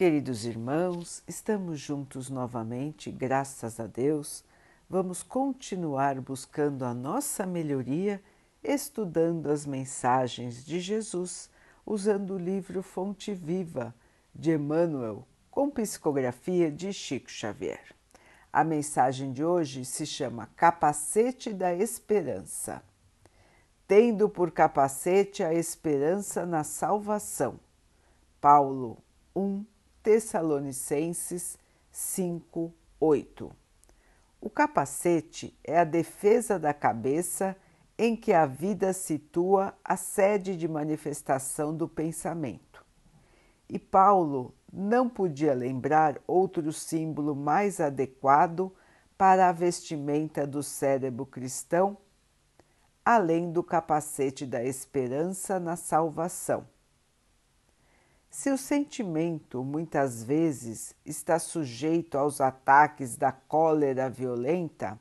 Queridos irmãos, estamos juntos novamente, graças a Deus. Vamos continuar buscando a nossa melhoria, estudando as mensagens de Jesus, usando o livro Fonte Viva de Emmanuel, com psicografia de Chico Xavier. A mensagem de hoje se chama Capacete da Esperança. Tendo por capacete a esperança na salvação. Paulo 1, Tessalonicenses 5, 8. O capacete é a defesa da cabeça em que a vida situa a sede de manifestação do pensamento. E Paulo não podia lembrar outro símbolo mais adequado para a vestimenta do cérebro cristão, além do capacete da esperança na salvação se o sentimento muitas vezes está sujeito aos ataques da cólera violenta,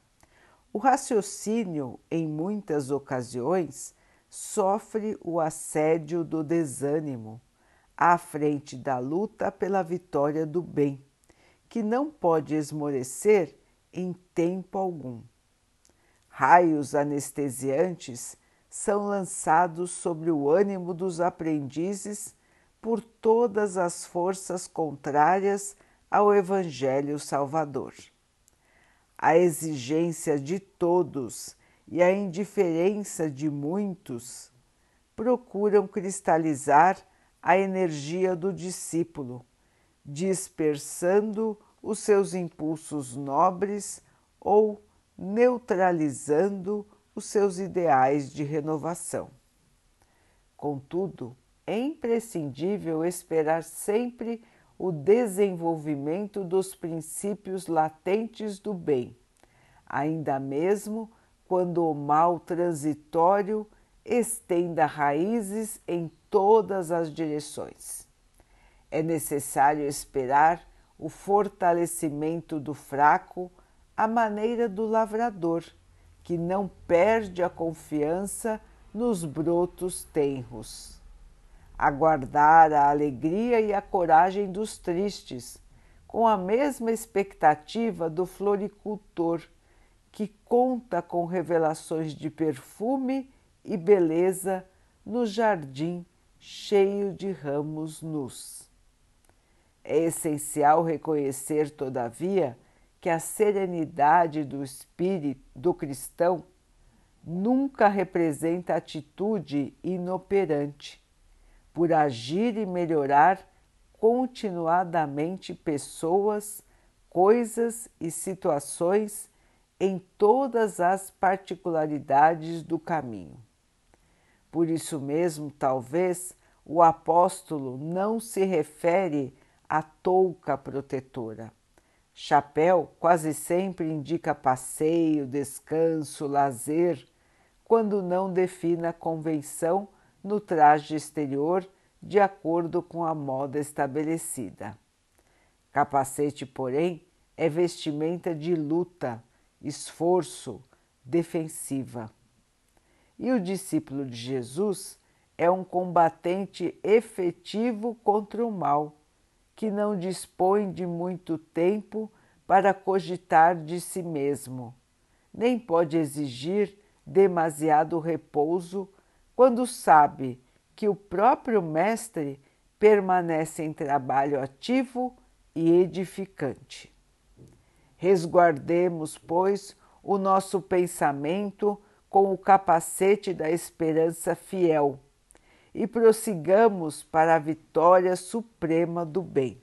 o raciocínio, em muitas ocasiões, sofre o assédio do desânimo à frente da luta pela vitória do bem, que não pode esmorecer em tempo algum. Raios anestesiantes são lançados sobre o ânimo dos aprendizes por todas as forças contrárias ao Evangelho Salvador. A exigência de todos e a indiferença de muitos procuram cristalizar a energia do discípulo, dispersando os seus impulsos nobres ou neutralizando os seus ideais de renovação. Contudo, é imprescindível esperar sempre o desenvolvimento dos princípios latentes do bem, ainda mesmo quando o mal transitório estenda raízes em todas as direções. É necessário esperar o fortalecimento do fraco à maneira do lavrador, que não perde a confiança nos brotos tenros aguardar a alegria e a coragem dos tristes, com a mesma expectativa do floricultor, que conta com revelações de perfume e beleza no jardim cheio de ramos nus. É essencial reconhecer, todavia, que a serenidade do espírito do cristão nunca representa atitude inoperante por agir e melhorar continuadamente pessoas, coisas e situações em todas as particularidades do caminho. Por isso mesmo, talvez, o apóstolo não se refere à touca protetora. Chapéu quase sempre indica passeio, descanso, lazer, quando não define a convenção no traje exterior de acordo com a moda estabelecida. Capacete, porém, é vestimenta de luta, esforço, defensiva. E o discípulo de Jesus é um combatente efetivo contra o mal, que não dispõe de muito tempo para cogitar de si mesmo, nem pode exigir demasiado repouso quando sabe que o próprio Mestre permanece em trabalho ativo e edificante. Resguardemos, pois, o nosso pensamento com o capacete da esperança fiel e prossigamos para a vitória suprema do bem.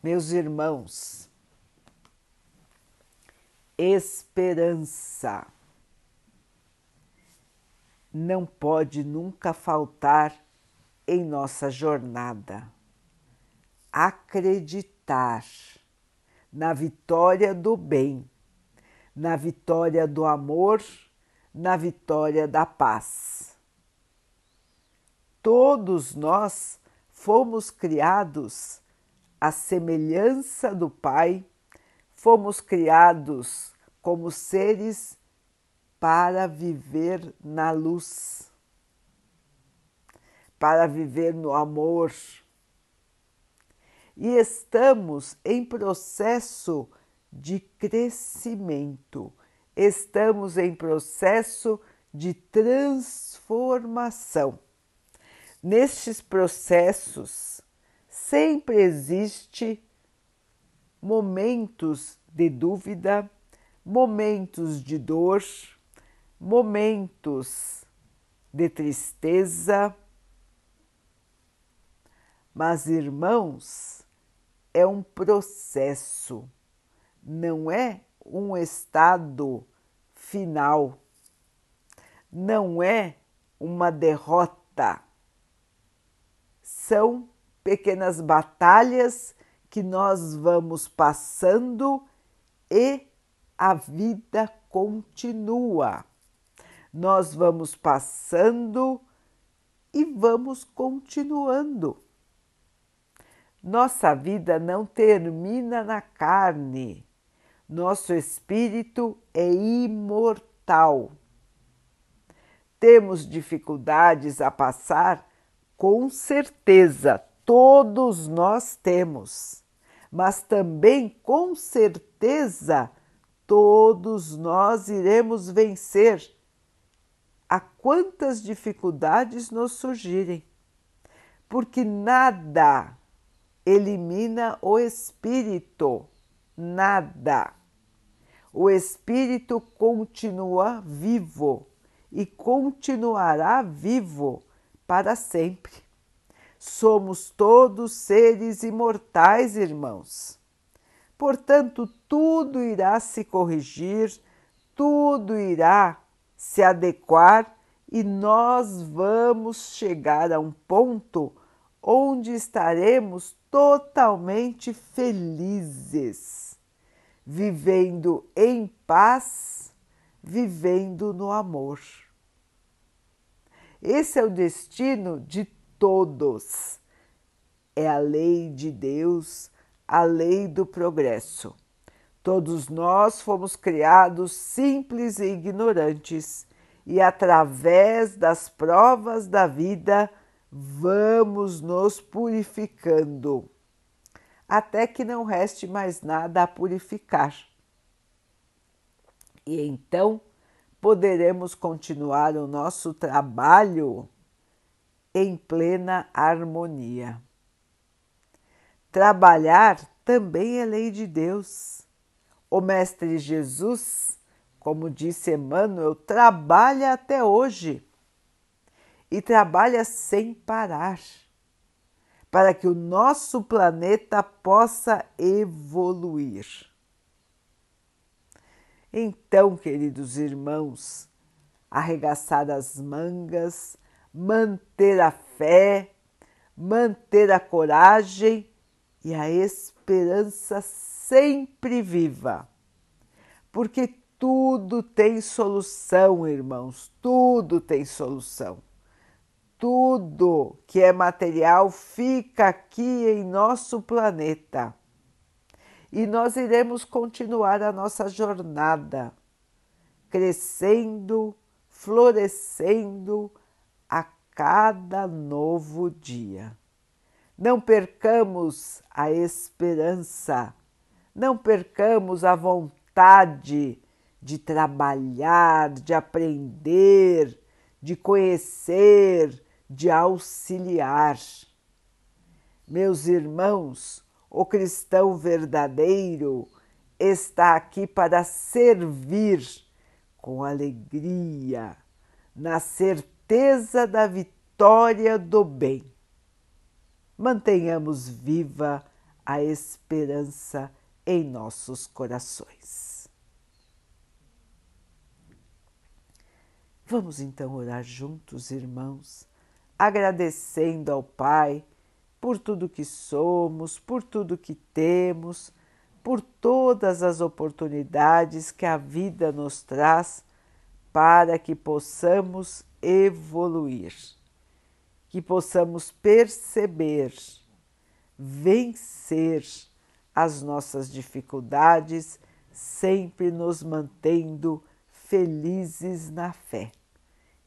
Meus irmãos, esperança não pode nunca faltar em nossa jornada. Acreditar na vitória do bem, na vitória do amor, na vitória da paz. Todos nós fomos criados à semelhança do Pai, fomos criados como seres para viver na luz, para viver no amor, e estamos em processo de crescimento, estamos em processo de transformação. Nestes processos sempre existe momentos de dúvida, momentos de dor, momentos de tristeza. Mas, irmãos, é um processo, não é um estado final, não é uma derrota. São pequenas batalhas que nós vamos passando e a vida continua. Nós vamos passando e vamos continuando. Nossa vida não termina na carne. Nosso espírito é imortal. Temos dificuldades a passar? Com certeza, todos nós temos mas também com certeza todos nós iremos vencer a quantas dificuldades nos surgirem, porque nada elimina o espírito, nada. O espírito continua vivo e continuará vivo para sempre. Somos todos seres imortais, irmãos. Portanto, tudo irá se corrigir, tudo irá se adequar e nós vamos chegar a um ponto onde estaremos totalmente felizes, vivendo em paz, vivendo no amor. Esse é o destino de todos. É a lei de Deus, a lei do progresso. Todos nós fomos criados simples e ignorantes, e através das provas da vida vamos nos purificando, até que não reste mais nada a purificar. E então poderemos continuar o nosso trabalho em plena harmonia. Trabalhar também é lei de Deus. O Mestre Jesus, como disse Emmanuel, trabalha até hoje e trabalha sem parar para que o nosso planeta possa evoluir. Então, queridos irmãos, arregaçar as mangas, manter a fé, manter a coragem e a esperança sempre viva. Porque tudo tem solução, irmãos, tudo tem solução. Tudo que é material fica aqui em nosso planeta. E nós iremos continuar a nossa jornada, crescendo, florescendo, cada novo dia. Não percamos a esperança, não percamos a vontade de trabalhar, de aprender, de conhecer, de auxiliar. Meus irmãos, o cristão verdadeiro está aqui para servir com alegria, na certeza da vitória do bem. Mantenhamos viva a esperança em nossos corações. Vamos então orar juntos, irmãos, agradecendo ao Pai por tudo que somos, por tudo que temos, por todas as oportunidades que a vida nos traz para que possamos evoluir, que possamos perceber, vencer as nossas dificuldades, sempre nos mantendo felizes na fé.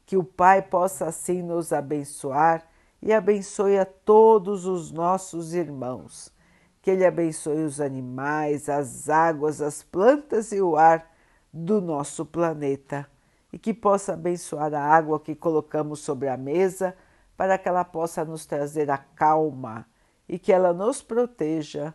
Que o Pai possa assim nos abençoar e abençoe a todos os nossos irmãos. que Ele abençoe os animais, as águas, as plantas e o ar do nosso planeta e que possa abençoar a água que colocamos sobre a mesa para que ela possa nos trazer a calma e que ela nos proteja